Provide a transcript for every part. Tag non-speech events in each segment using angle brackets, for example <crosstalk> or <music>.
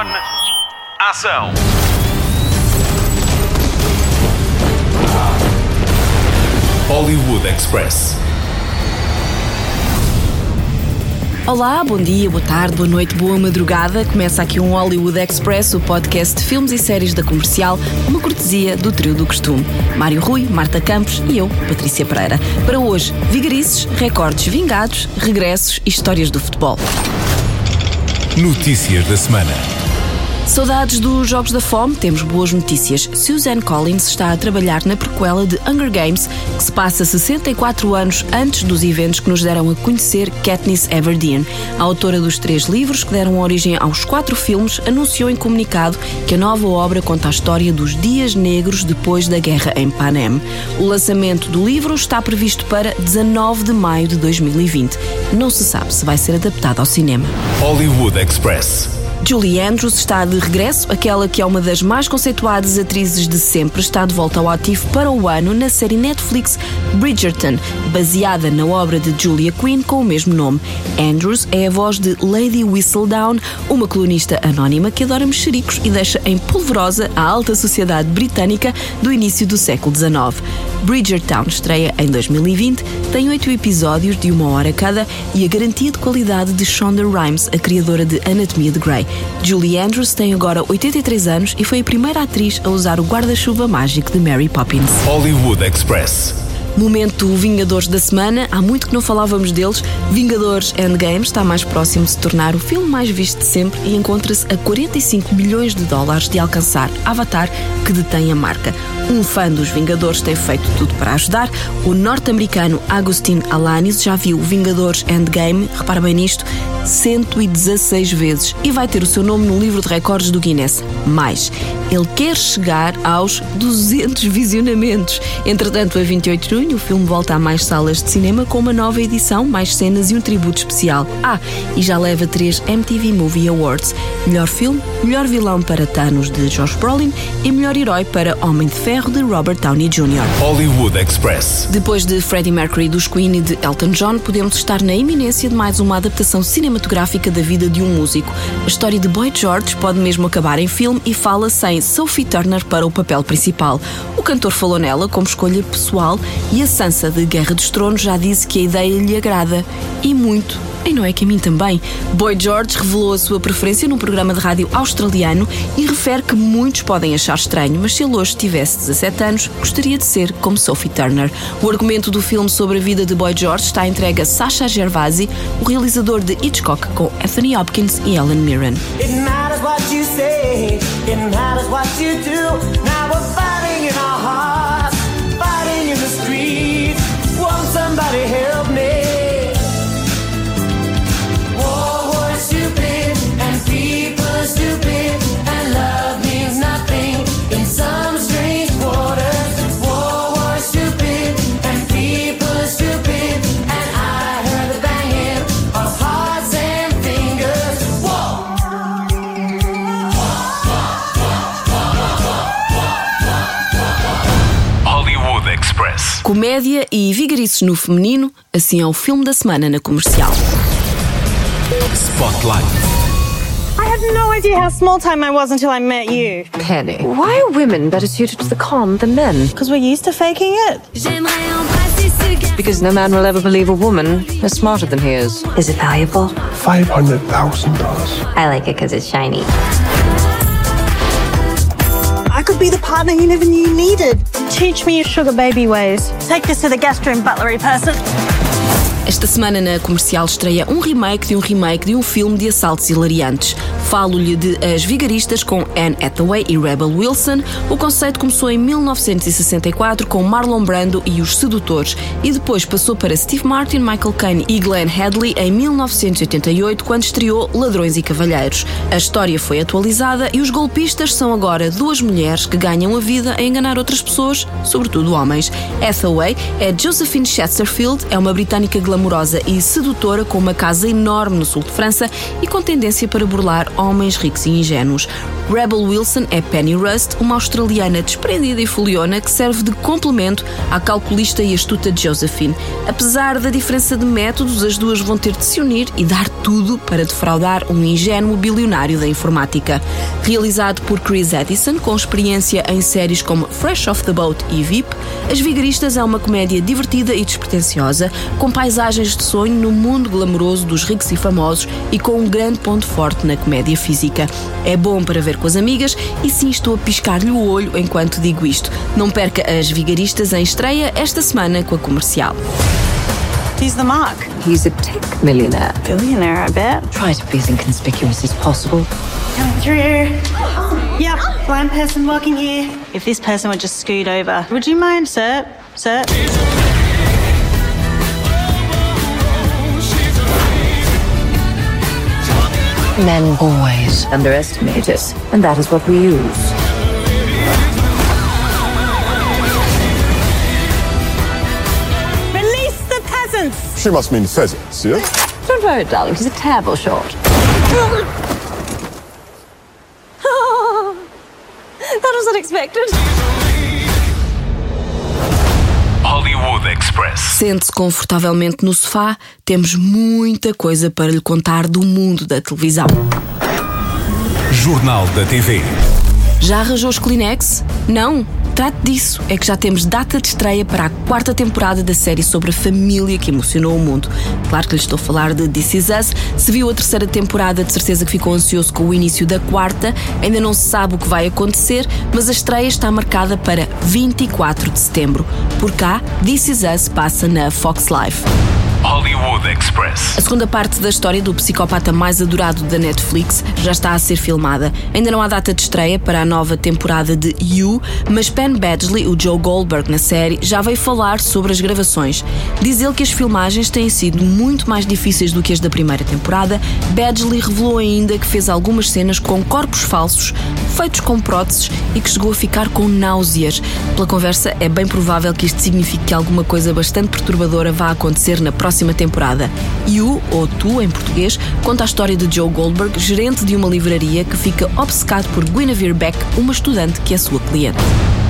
On. Ação. Hollywood Express. Olá, bom dia, boa tarde, boa noite, boa madrugada. Começa aqui um Hollywood Express, o podcast de filmes e séries da comercial, uma cortesia do trio do costume. Mário Rui, Marta Campos e eu, Patrícia Pereira. Para hoje, vigarices, recordes vingados, regressos e histórias do futebol. Notícias da semana. Saudades dos Jogos da Fome, temos boas notícias. Suzanne Collins está a trabalhar na prequela de Hunger Games, que se passa 64 anos antes dos eventos que nos deram a conhecer Katniss Everdeen. A autora dos três livros, que deram origem aos quatro filmes, anunciou em comunicado que a nova obra conta a história dos dias negros depois da guerra em Panem. O lançamento do livro está previsto para 19 de maio de 2020. Não se sabe se vai ser adaptado ao cinema. Hollywood Express. Julie Andrews está de regresso, aquela que é uma das mais conceituadas atrizes de sempre, está de volta ao ativo para o ano na série Netflix Bridgerton, baseada na obra de Julia Quinn com o mesmo nome. Andrews é a voz de Lady Whistledown, uma colunista anónima que adora mexericos e deixa em polvorosa a alta sociedade britânica do início do século XIX. Bridgerton estreia em 2020, tem oito episódios de uma hora cada e a garantia de qualidade de Shonda Rhimes, a criadora de Anatomia de Grey. Julie Andrews tem agora 83 anos e foi a primeira atriz a usar o guarda-chuva mágico de Mary Poppins. Hollywood Express. Momento Vingadores da semana, há muito que não falávamos deles. Vingadores Endgame está mais próximo de se tornar o filme mais visto de sempre e encontra-se a 45 milhões de dólares de alcançar Avatar, que detém a marca. Um fã dos Vingadores tem feito tudo para ajudar. O norte-americano Agustin Alanis já viu Vingadores Endgame, repara bem nisto, 116 vezes e vai ter o seu nome no livro de recordes do Guinness. Mais, ele quer chegar aos 200 visionamentos. Entretanto, a 28 de junho, o filme volta a mais salas de cinema com uma nova edição, mais cenas e um tributo especial. Ah, e já leva três MTV Movie Awards: melhor filme, melhor vilão para Thanos de Josh Brolin e melhor herói para Homem de Ferro de Robert Downey Jr. Hollywood Express. Depois de Freddie Mercury dos Queen e de Elton John, podemos estar na iminência de mais uma adaptação cinematográfica da vida de um músico. A história de Boy George pode mesmo acabar em filme e fala-se em Sophie Turner para o papel principal. O cantor falou nela como escolha pessoal e a Sansa de Guerra dos Tronos já disse que a ideia lhe agrada. E muito. E não é que a mim também. Boy George revelou a sua preferência num programa de rádio australiano e refere que muitos podem achar estranho, mas se ele hoje tivesse 17 anos, gostaria de ser como Sophie Turner. O argumento do filme sobre a vida de Boy George está entregue a Sasha Gervasi, o realizador de Hitchcock, com Anthony Hopkins e Ellen Mirren. Comédia e vigarices no feminino, assim é o filme da semana na comercial. Spotlight. I had no idea how small time I was until I met you. Penny. Why are women better suited to the calm than men? Because we're used to faking it. Because no man will ever believe a woman is smarter than he is. Is it valuable? $500,000. I like it because it's shiny. I could be the partner you never knew you needed. Teach me your sugar baby ways. Take this to the guest room, butlery person. Esta semana na comercial estreia um remake de um remake de um filme de assaltos hilariantes. Falo-lhe de As Vigaristas com Anne Hathaway e Rebel Wilson. O conceito começou em 1964 com Marlon Brando e Os Sedutores e depois passou para Steve Martin, Michael Caine e Glenn Hadley em 1988 quando estreou Ladrões e Cavalheiros. A história foi atualizada e os golpistas são agora duas mulheres que ganham a vida a enganar outras pessoas, sobretudo homens. Hathaway é Josephine Chesterfield, é uma britânica glamourosa e sedutora com uma casa enorme no sul de França e com tendência para burlar homens ricos e ingênuos. Rebel Wilson é Penny Rust, uma australiana desprendida e foliona que serve de complemento à calculista e astuta Josephine. Apesar da diferença de métodos, as duas vão ter de se unir e dar tudo para defraudar um ingênuo bilionário da informática. Realizado por Chris Edison, com experiência em séries como Fresh Off the Boat e VIP, As Vigaristas é uma comédia divertida e despretensiosa, com paisagens de sonho no mundo glamouroso dos ricos e famosos e com um grande ponto forte na comédia física. É bom para ver com as amigas e sim estou a piscar-lhe o olho enquanto digo isto. Não perca As Vigaristas em estreia esta semana com a comercial. He's the mark. He's a tech millionaire. Billionaire, I bet. Try to be as inconspicuous as possible. Coming through. Yep, blind person walking here. If this person would just scoot over. Would you mind, sir? Sir? Men always underestimate us, and that is what we use. Release the peasants! She must mean pheasants, yeah? Don't worry, darling, she's a terrible short. <laughs> That was unexpected. Express. Sente-se confortavelmente no sofá, temos muita coisa para lhe contar do mundo da televisão. Jornal da TV. Já arranjou os Kleenex? Não? Trate disso. É que já temos data de estreia para a quarta temporada da série sobre a família que emocionou o mundo. Claro que lhe estou a falar de This Is Us. Se viu a terceira temporada, de certeza que ficou ansioso com o início da quarta. Ainda não se sabe o que vai acontecer, mas a estreia está marcada para 24 de setembro. Por cá, This Is Us passa na Fox Life. Hollywood Express. A segunda parte da história do psicopata mais adorado da Netflix já está a ser filmada. Ainda não há data de estreia para a nova temporada de You, mas Penn Badgley, o Joe Goldberg na série, já veio falar sobre as gravações. Diz ele que as filmagens têm sido muito mais difíceis do que as da primeira temporada. Badgley revelou ainda que fez algumas cenas com corpos falsos, feitos com próteses e que chegou a ficar com náuseas. Pela conversa, é bem provável que isto signifique que alguma coisa bastante perturbadora vá acontecer na próxima temporada. You, ou Tu em português, conta a história de Joe Goldberg, gerente de uma livraria que fica obcecado por Guinevere Beck, uma estudante que é sua cliente.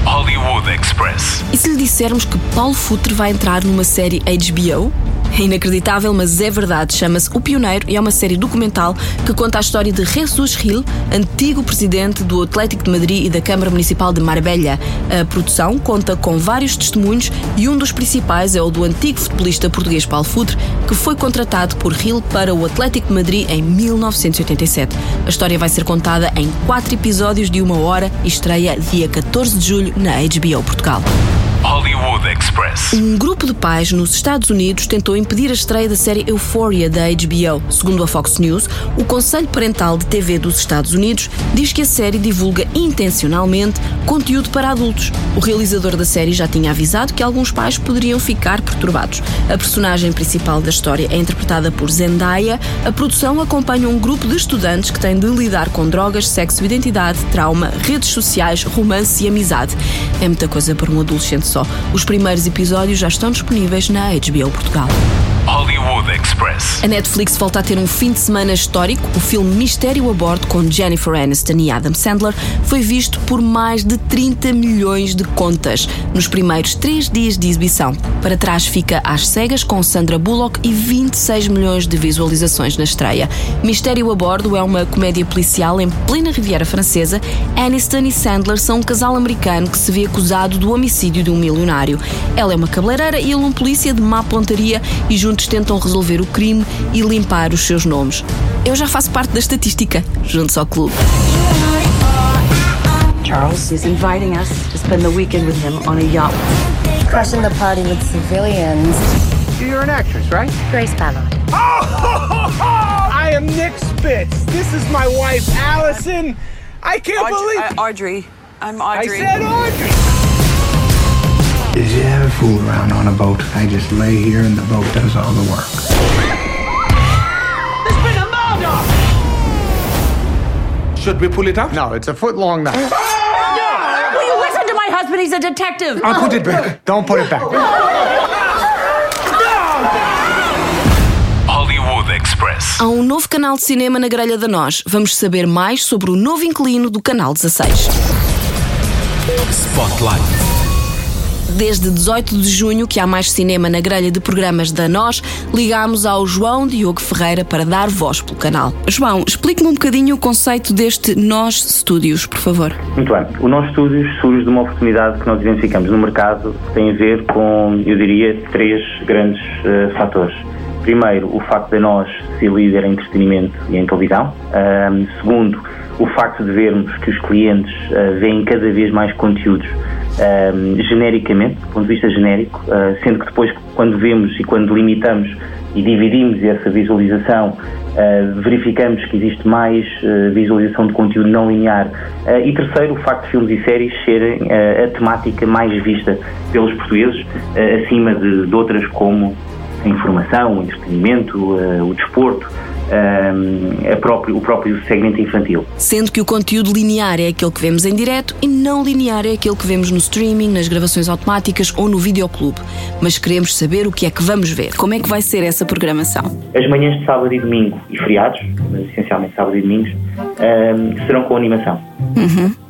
Hollywood Express. E se lhe dissermos que Paulo Futre vai entrar numa série HBO? É inacreditável, mas é verdade. Chama-se O Pioneiro e é uma série documental que conta a história de Jesus Gil, antigo presidente do Atlético de Madrid e da Câmara Municipal de Marbella. A produção conta com vários testemunhos e um dos principais é o do antigo futebolista português Paulo Futre, que foi contratado por Gil para o Atlético de Madrid em 1987. A história vai ser contada em quatro episódios de uma hora e estreia dia 14 de julho na HBO Portugal. Hollywood Express. Um grupo de pais nos Estados Unidos tentou impedir a estreia da série Euphoria da HBO. Segundo a Fox News, o Conselho Parental de TV dos Estados Unidos diz que a série divulga intencionalmente conteúdo para adultos. O realizador da série já tinha avisado que alguns pais poderiam ficar perturbados. A personagem principal da história é interpretada por Zendaya. A produção acompanha um grupo de estudantes que tem de lidar com drogas, sexo, identidade, trauma, redes sociais, romance e amizade. É muita coisa para um adolescente só. Os primeiros episódios já estão disponíveis na HBO Portugal. Hollywood Express. A Netflix volta a ter um fim de semana histórico. O filme Mistério a Bordo, com Jennifer Aniston e Adam Sandler, foi visto por mais de 30 milhões de contas nos primeiros três dias de exibição. Para trás fica Às Cegas, com Sandra Bullock e 26 milhões de visualizações na estreia. Mistério a Bordo é uma comédia policial em plena Riviera Francesa. Aniston e Sandler são um casal americano que se vê acusado do homicídio de um milionário. Ela é uma cabeleireira e ele um polícia de má pontaria e juntos tentam resolver o crime e limpar os seus nomes. Eu já faço parte da estatística, juntos ao clube. Charles is inviting us to spend the weekend with him on a yacht. Crushing the party with civilians. You're an actress, right? Grace Ballard. <laughs> I am Nick Spitz. This is my wife, Allison. I can't believe. Audrey. I'm I Audrey. said Audrey. Did you ever fool around on a boat? I just lay here and the boat does all the work. There's been a murder. Should we pull it out? No, it's a foot long now. Will you listen to my husband? He's a detective. I'll put it back. Don't put it back. Há um novo canal de cinema na grelha da Nós. Vamos saber mais sobre o novo inquilino do canal 16. Spotlight. Desde 18 de junho que há mais cinema na grelha de programas da Nós, ligámos ao João Diogo Ferreira para dar voz pelo canal. João, explique-me um bocadinho o conceito deste Nós Studios, por favor. Muito bem. O Nós Studios surge de uma oportunidade que nós identificamos no mercado que tem a ver com, eu diria, três grandes eh, fatores. Primeiro, o facto de nós ser líder em entretenimento e em televisão. Segundo, o facto de vermos que os clientes ah, veem cada vez mais conteúdos ahm, genericamente, do ponto de vista genérico, ah, sendo que depois, quando vemos e quando limitamos e dividimos essa visualização, ah, verificamos que existe mais ah, visualização de conteúdo não linear. Ah, e terceiro, o facto de filmes e séries serem a temática mais vista pelos portugueses, acima de, de outras como a informação, o entretenimento, o desporto, ah, a próprio, o próprio segmento infantil. Sendo que o conteúdo linear é aquele que vemos em direto e não linear é aquele que vemos no streaming, nas gravações automáticas ou no videoclube. Mas queremos saber o que é que vamos ver. Como é que vai ser essa programação? As manhãs de sábado e domingo e feriados, mas essencialmente sábado e domingos, ah, serão com animação.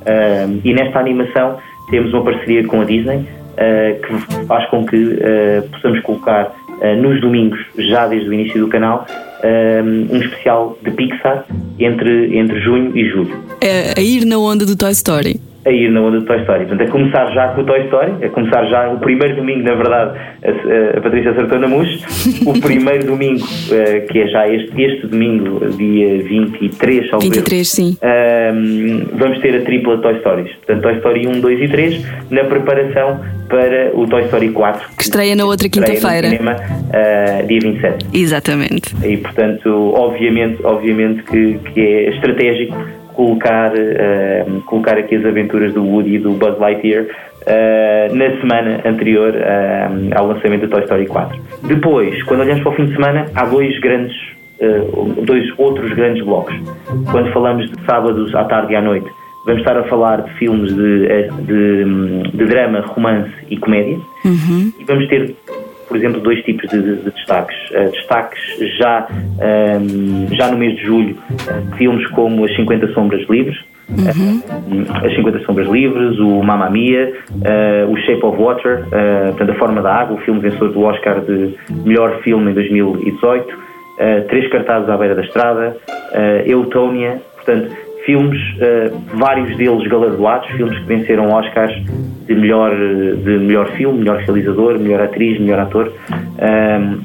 Ah, e nesta animação temos uma parceria com a Disney ah, que faz com que ah, possamos colocar ah, nos domingos, já desde o início do canal, ah, um especial de Pixar entre, entre junho e julho. É a ir na onda do Toy Story. A ir na onda do Toy Story. Portanto, a começar já com o Toy Story, a começar já o primeiro domingo, na verdade, a, a Patrícia acertou na mousse. <laughs> O primeiro domingo, ah, que é já este, este domingo, dia 23, salvo erro, 23, sim. Ahm, vamos ter a tripla Toy Stories. Portanto, Toy Story 1, 2 e 3, na preparação para o Toy Story 4. Que estreia na outra quinta-feira. ah, dia 27. Exatamente. E, portanto, obviamente, obviamente que, que é estratégico colocar, ahm, colocar aqui as aventuras do Woody e do Buzz Lightyear ah, na semana anterior ahm, ao lançamento do Toy Story 4. Depois, quando olhamos para o fim de semana, há dois grandes uh, dois outros grandes blocos. Quando falamos de sábados à tarde e à noite, vamos estar a falar de filmes de, eh, de, de drama, romance e comédia. E vamos ter, por exemplo, dois tipos de, de- de destaques. Uh, destaques já, um, já no mês de julho, uh, filmes como As 50 Sombras Livres, uh, As 50 Sombras Livres, o Mamma Mia, uh, o Shape of Water, uh, portanto, A Forma da Água, o filme vencedor do Oscar de melhor filme em 2018, uh, Três Cartazes à Beira da Estrada, uh, Eutônia, portanto, filmes, uh, vários deles galardoados, filmes que venceram Oscars de melhor, uh, de melhor filme, melhor realizador, melhor atriz, melhor ator. Um,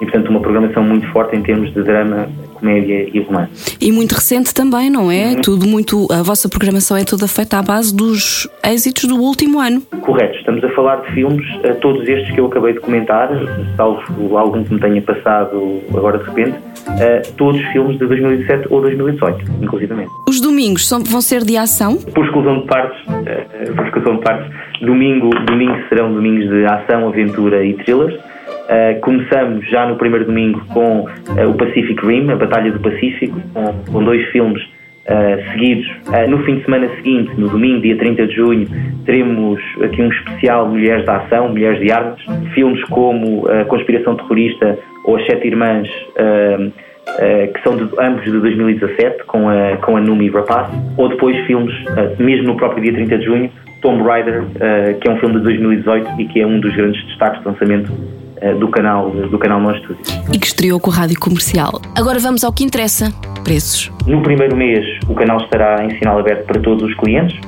e, portanto, uma programação muito forte em termos de drama, comédia e romance. E muito recente também, não é? Tudo muito. A vossa programação é toda feita à base dos êxitos do último ano. Correto, estamos a falar de filmes, uh, todos estes que eu acabei de comentar, salvo algum que me tenha passado agora de repente, uh, todos filmes de 2017 ou 2018, inclusivamente. Os domingos são, vão ser de ação? Por exclusão de partes, uh, por exclusão de partes, domingo, domingo serão domingos de ação, aventura e thrillers. Uh, começamos já no primeiro domingo com uh, o Pacific Rim, a Batalha do Pacífico, com, com dois filmes uh, seguidos. No fim de semana seguinte, no domingo, dia 30 de junho, teremos aqui um especial Mulheres da Ação, Mulheres de Armas. Filmes como Conspiração Terrorista ou As Sete Irmãs, que são de, ambos de 2017, com a, com a Numi Rapaz. Ou depois filmes, mesmo no próprio dia 30 de junho, Tomb Raider, que é um filme de 2018 e que é um dos grandes destaques de lançamento do canal, do canal Nós Studio. E que estreou com a rádio comercial. Agora vamos ao que interessa: preços. No primeiro mês, o canal estará em sinal aberto para todos os clientes.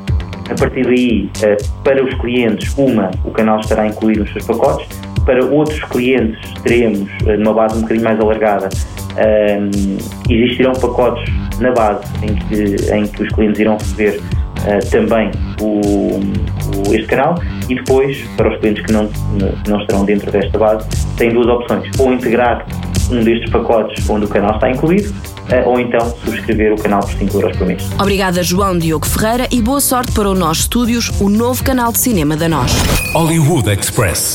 A partir daí, eh, para os clientes, uma, o canal estará incluído nos seus pacotes. Para outros clientes, teremos, eh, numa base um bocadinho mais alargada, ehm, existirão pacotes na base em que, em que os clientes irão receber eh, também o, o- este canal e depois, para os clientes que não, que não estarão dentro desta base, têm duas opções. Ou integrar um destes pacotes onde o canal está incluído, eh, ou então subscrever o canal por 5 euros por mês. Obrigada, João Diogo Ferreira, e boa sorte para o Nós Studios, o novo canal de cinema da Nós. Hollywood Express.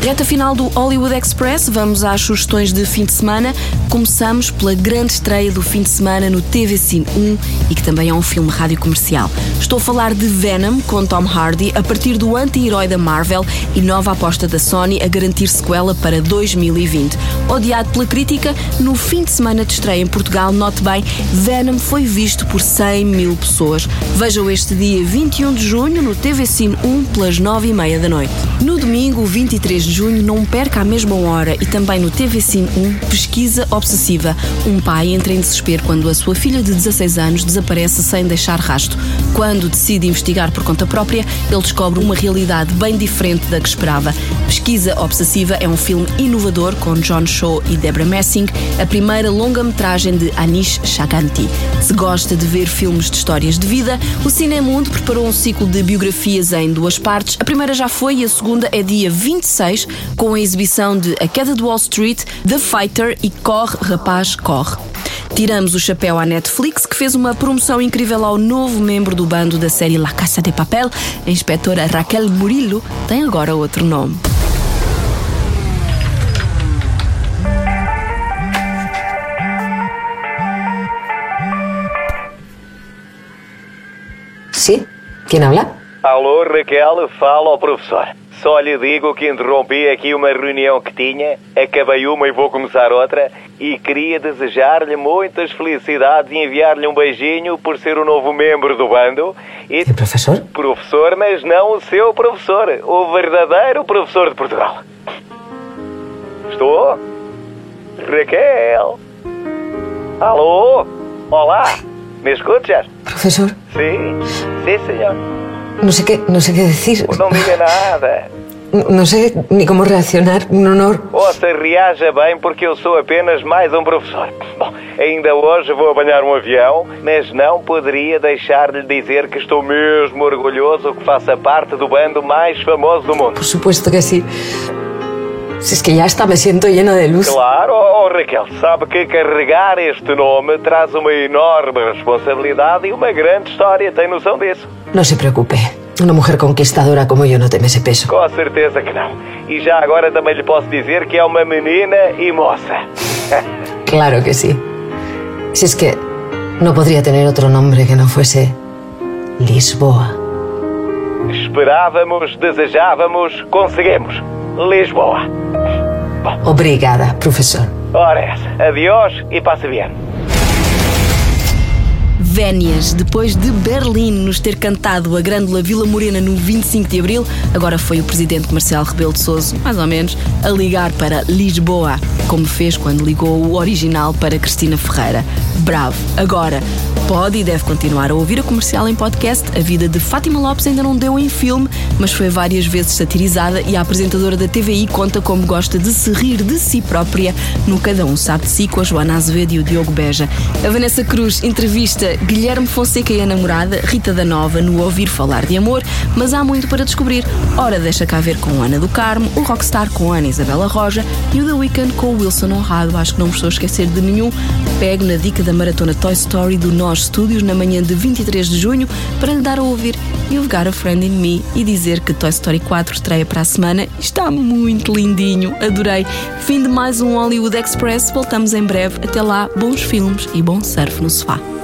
Reta final do Hollywood Express, vamos às sugestões de fim de semana. Começamos pela grande estreia do fim de semana no TV Cine 1 e que também é um filme rádio comercial. Estou a falar de Venom com Tom Hardy a partir do anti-herói da Marvel e nova aposta da Sony a garantir sequela para 2020. Odiado pela crítica, no fim de semana de estreia em Portugal, note bem, Venom foi visto por 100 mil pessoas. Vejam este dia 21 de junho no TV Cine 1 pelas 9 e meia da noite. No domingo, 23 de junho, não perca à mesma hora e também no TV Cine 1, Pesquisa Obsessiva. Um pai entra em desespero quando a sua filha de 16 anos desaparece sem deixar rasto. Quando decide investigar por conta própria, ele descobre uma realidade bem diferente da que esperava. Pesquisa Obsessiva é um filme inovador com John Shaw e Deborah Messing, a primeira longa-metragem de Anish Chaganti. Se gosta de ver filmes de histórias de vida, o Cinemundo preparou um ciclo de biografias em duas partes. A primeira já foi e a segunda é dia 26, com a exibição de A Queda de Wall Street, The Fighter e Corre, Rapaz, Corre. Tiramos o chapéu à Netflix, que fez uma promoção incrível ao novo membro do bando da série La Casa de Papel, a inspetora Raquel Murillo, tem agora outro nome. ¿Sí? ¿Quién habla? Alô, Raquel, fala ao professor. Só lhe digo que interrompi aqui uma reunião que tinha, acabei uma e vou começar outra, e queria desejar-lhe muitas felicidades e enviar-lhe um beijinho por ser o novo membro do bando. E... professor? Professor, mas não o seu professor, o verdadeiro professor de Portugal. Estou? Raquel? Alô? Olá? Me escuchas? Profesor, Sim, sim, senhor. No sé qué, no sé qué decir. Não diga nada. <laughs> No sé ni cómo reaccionar. Un honor. Ouça, reaja bem porque eu sou apenas mais um professor. Bom, ainda hoje vou apanhar um avião, mas não poderia deixar de lhe dizer que estou mesmo orgulhoso que faça parte do bando mais famoso do mundo. Por supuesto que sí. Si es que ya está, me siento lleno de luz. Claro, oh, Raquel, sabe que carregar este nome traz uma enorme responsabilidade e uma grande história, tem noção disso? No se preocupe. Una mujer conquistadora como yo no teme ese peso. Com certeza que não. E já agora também lhe posso dizer que é uma menina e moça. <laughs> Claro que sí. Si es que no podría tener otro nombre que no fuese Lisboa. Esperávamos, desejávamos, conseguimos. Lisboa. Obrigada, professor. Ora. Adiós e passe bem. Vénias, depois de Berlim nos ter cantado a Grândola Vila Morena no 25 de Abril, agora foi o presidente Marcelo Rebelo de Sousa, mais ou menos, a ligar para Lisboa, como fez quando ligou o original para Cristina Ferreira. Bravo! Agora, pode e deve continuar a ouvir a comercial em podcast. A vida de Fátima Lopes ainda não deu em filme, mas foi várias vezes satirizada e a apresentadora da TVI conta como gosta de se rir de si própria no Cada Um Sabe de Si com a Joana Azevedo e o Diogo Beja. A Vanessa Cruz entrevista Guilherme Fonseca e a namorada Rita da Nova no Ouvir Falar de Amor, mas há muito para descobrir. Ora, deixa cá ver com Ana do Carmo, o Rockstar com Ana Isabela Roja e o The Weeknd com o Wilson Honrado. Acho que não me estou a esquecer de nenhum. Pego na dica da maratona Toy Story do Nós Studios na manhã de 23 de junho para lhe dar a ouvir You've Got a Friend in Me e dizer que Toy Story 4 estreia para a semana e está muito lindinho. Adorei. Fim de mais um Hollywood Express. Voltamos em breve. Até lá, bons filmes e bom surf no sofá.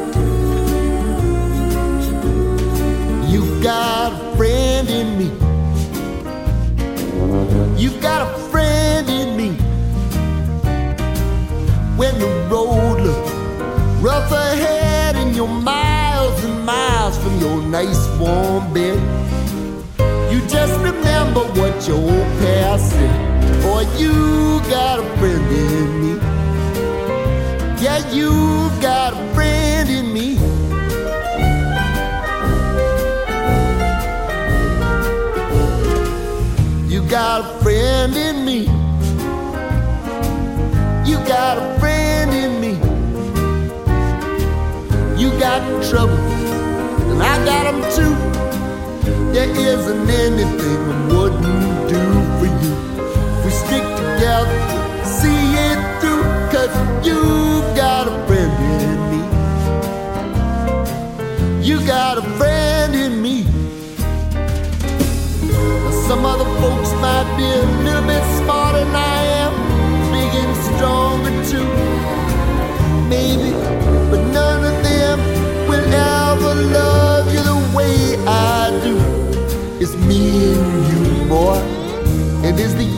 Got a friend in me. When the road looks rough ahead and you're miles and miles from your nice warm bed, you just remember what your old past said. Boy, you got a friend in me. Yeah, you got a friend got a friend in me. You got a friend in me. You got trouble, and I got them too. There isn't anything I wouldn't do for you. We stick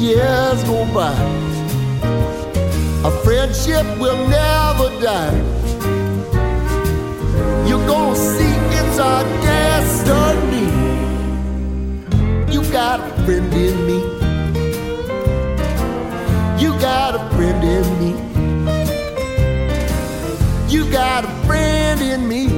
years go by, a friendship will never die. You're gonna see it's our destiny. You got a friend in me. You got a friend in me. You got a friend in me.